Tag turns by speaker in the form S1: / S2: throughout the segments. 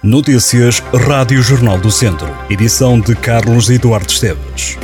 S1: Notícias Rádio Jornal do Centro. Edição de Carlos Eduardo Esteves.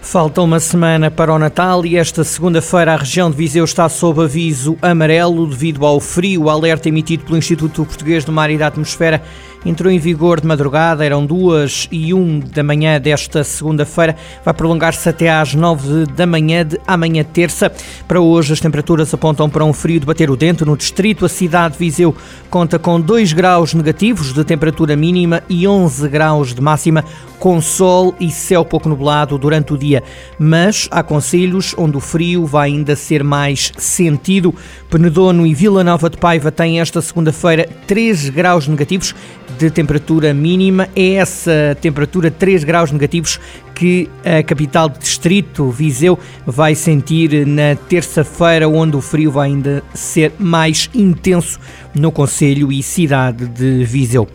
S2: Falta uma semana para o Natal e esta segunda-feira a região de Viseu está sob aviso amarelo devido ao frio. O alerta emitido pelo Instituto Português do Mar e da Atmosfera entrou em vigor de madrugada, eram duas e um da manhã desta segunda-feira, vai prolongar-se até às nove da manhã de amanhã terça. Para hoje as temperaturas apontam para um frio de bater o dente no distrito. A cidade de Viseu conta com 2 graus negativos de temperatura mínima e 11 graus de máxima, com sol e céu pouco nublado durante o dia. Mas há conselhos onde o frio vai ainda ser mais sentido. Penedono e Vila Nova de Paiva têm esta segunda-feira 3 graus negativos de temperatura mínima. É essa temperatura 3 graus negativos que a capital do distrito, Viseu, vai sentir na terça-feira, onde o frio vai ainda ser mais intenso no Conselho e cidade de Viseu.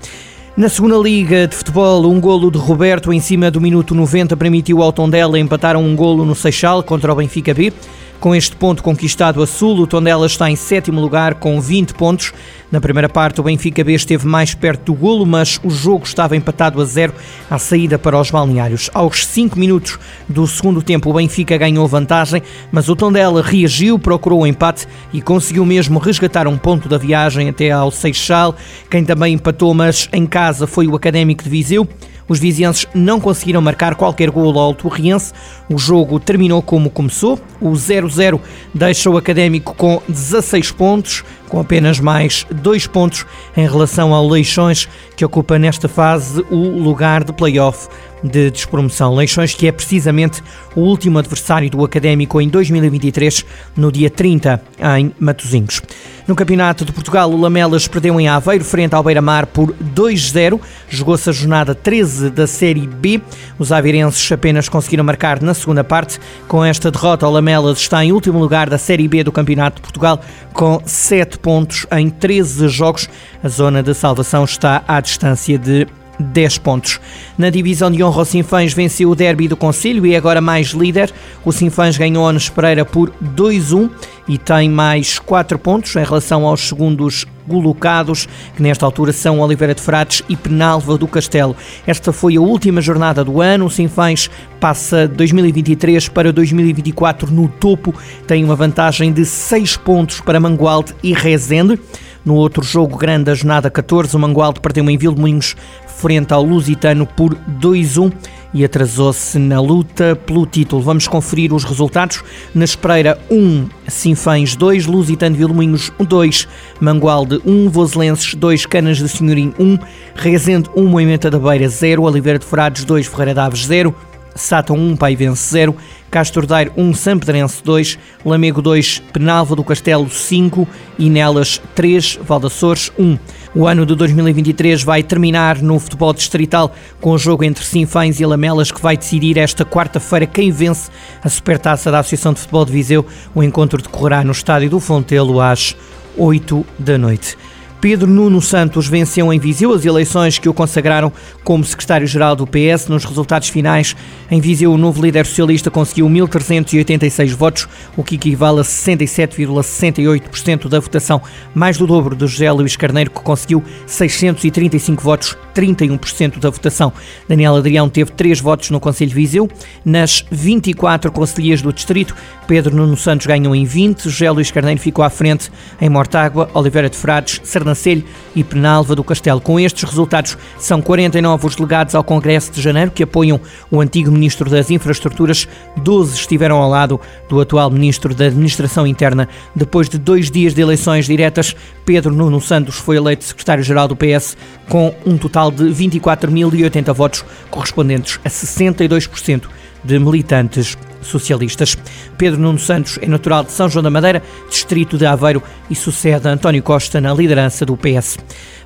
S2: Na segunda liga de futebol, um golo de Roberto em cima do minuto 90 permitiu ao Tondela empatar um golo no Seixal contra o Benfica B. Com este ponto conquistado a Sul, o Tondela está em sétimo lugar com 20 pontos. Na primeira parte, o Benfica B esteve mais perto do golo, mas o jogo estava empatado a zero à saída para os balneários. Aos 5 minutos do segundo tempo, o Benfica ganhou vantagem, mas o Tondela reagiu, procurou o empate e conseguiu mesmo resgatar um ponto da viagem até ao Seixal. Quem também empatou, mas em casa, foi o Académico de Viseu. Os vizienses não conseguiram marcar qualquer gol ao Torriense. O jogo terminou como começou. O 0-0 deixa o Académico com 16 pontos, com apenas mais 2 pontos em relação ao Leixões, que ocupa nesta fase o lugar de play-off de despromoção. Leixões, que é precisamente o último adversário do Académico em 2023, no dia 30, em Matosinhos. No Campeonato de Portugal, o Lamelas perdeu em Aveiro frente ao Beira-Mar por 2-0. Jogou-se a jornada 13 da Série B. Os aveirenses apenas conseguiram marcar na segunda parte. Com esta derrota, o Lamelas está em último lugar da Série B do Campeonato de Portugal com 7 pontos em 13 jogos. A zona de salvação está à distância de 10 pontos. Na divisão de honra, o Sinfãs venceu o derby do Conselho e é agora mais líder. O Sinfãs ganhou a Pereira por 2-1 e tem mais 4 pontos em relação aos segundos colocados, que nesta altura são Oliveira de Frades e Penalva do Castelo. Esta foi a última jornada do ano. O Sinfãs passa 2023 para 2024 no topo, tem uma vantagem de 6 pontos para Mangualde e Rezende. No outro jogo grande da jornada 14, o Mangualde perdeu em Vilmoinhos frente ao Lusitano por 2-1 e atrasou-se na luta pelo título. Vamos conferir os resultados. Na Espreira 1, Sinfãs 2, Lusitano Vilmoinhos 2, Mangualde 1, Voselenses 2, Canas de Senhorim 1, Rezende 1, Moimenta da Beira 0, Oliveira de Frades 2, Ferreira Daves 0, Sátão 1, Paivense 0, Castro Daire 1, Sampedrense 2, Lamego 2, Penalva do Castelo 5 e Nelas 3, Valdaçores 1. O ano de 2023 vai terminar no futebol distrital com o jogo entre Sinfãs e Lamelas que vai decidir esta quarta-feira quem vence a Supertaça da Associação de Futebol de Viseu. O encontro decorrerá no estádio do Fontelo às 8 da noite. Pedro Nuno Santos venceu em Viseu as eleições que o consagraram como secretário-geral do PS. Nos resultados finais, em Viseu, o novo líder socialista conseguiu 1.386 votos, o que equivale a 67,68% da votação, mais do dobro de José Luís Carneiro, que conseguiu 635 votos, 31% da votação. Daniel Adrião teve 3 votos no Conselho de Viseu. Nas 24 conselheiros do distrito, Pedro Nuno Santos ganhou em 20, José Luís Carneiro ficou à frente em Mortágua, Oliveira de Frades, Sernancelho e Penalva do Castelo. Com estes resultados, são 49 os delegados ao Congresso de Janeiro que apoiam o antigo Ministro das Infraestruturas, 12 estiveram ao lado do atual Ministro da Administração Interna. Depois de dois dias de eleições diretas, Pedro Nuno Santos foi eleito secretário-geral do PS com um total de 24.080 votos, correspondentes a 62% de militantes socialistas. Pedro Nuno Santos é natural de São João da Madeira, distrito de Aveiro, e sucede a António Costa na liderança do PS.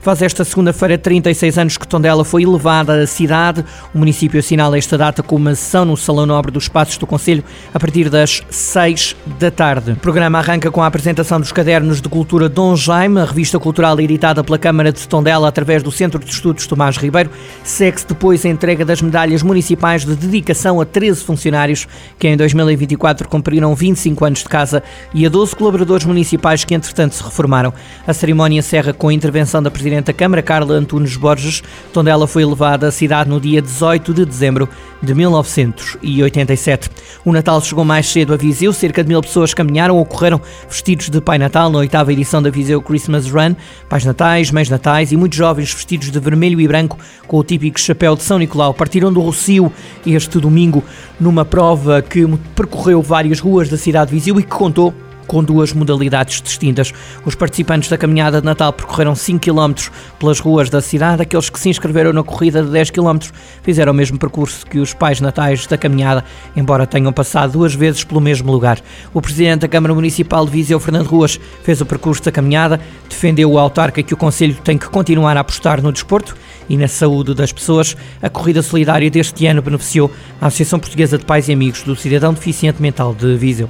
S2: Faz esta segunda-feira 36 anos que Tondela foi elevada à cidade. O município assinala esta data com uma sessão no Salão Nobre dos Passos do Conselho a partir das 6 da tarde. O programa arranca com a apresentação dos cadernos de cultura Dom Jaime, a revista cultural editada pela Câmara de Tondela através do Centro de Estudos Tomás Ribeiro. Segue-se depois a entrega das medalhas municipais de dedicação a 13 funcionários que em 2024 cumpriram 25 anos de casa, e a 12 colaboradores municipais que, entretanto, se reformaram. A cerimónia encerra com a intervenção da Presidente da Câmara, Carla Antunes Borges, onde ela foi levada à cidade no dia 18 de dezembro de 1987. O Natal chegou mais cedo a Viseu, cerca de mil pessoas caminharam ou correram vestidos de Pai Natal na oitava edição da Viseu Christmas Run. Pais Natais, Mães Natais e muitos jovens vestidos de vermelho e branco com o típico chapéu de São Nicolau partiram do Rocio este domingo numa prova que percorreu várias ruas da cidade de Viseu e que contou com duas modalidades distintas. Os participantes da caminhada de Natal percorreram 5 km pelas ruas da cidade. Aqueles que se inscreveram na corrida de 10 km fizeram o mesmo percurso que os pais natais da caminhada, embora tenham passado duas vezes pelo mesmo lugar. O presidente da Câmara Municipal de Viseu, Fernando Ruas, fez o percurso da caminhada, defendeu o autarca que o Conselho tem que continuar a apostar no desporto e na saúde das pessoas. A corrida solidária deste ano beneficiou a Associação Portuguesa de Pais e Amigos do Cidadão Deficiente Mental de Viseu.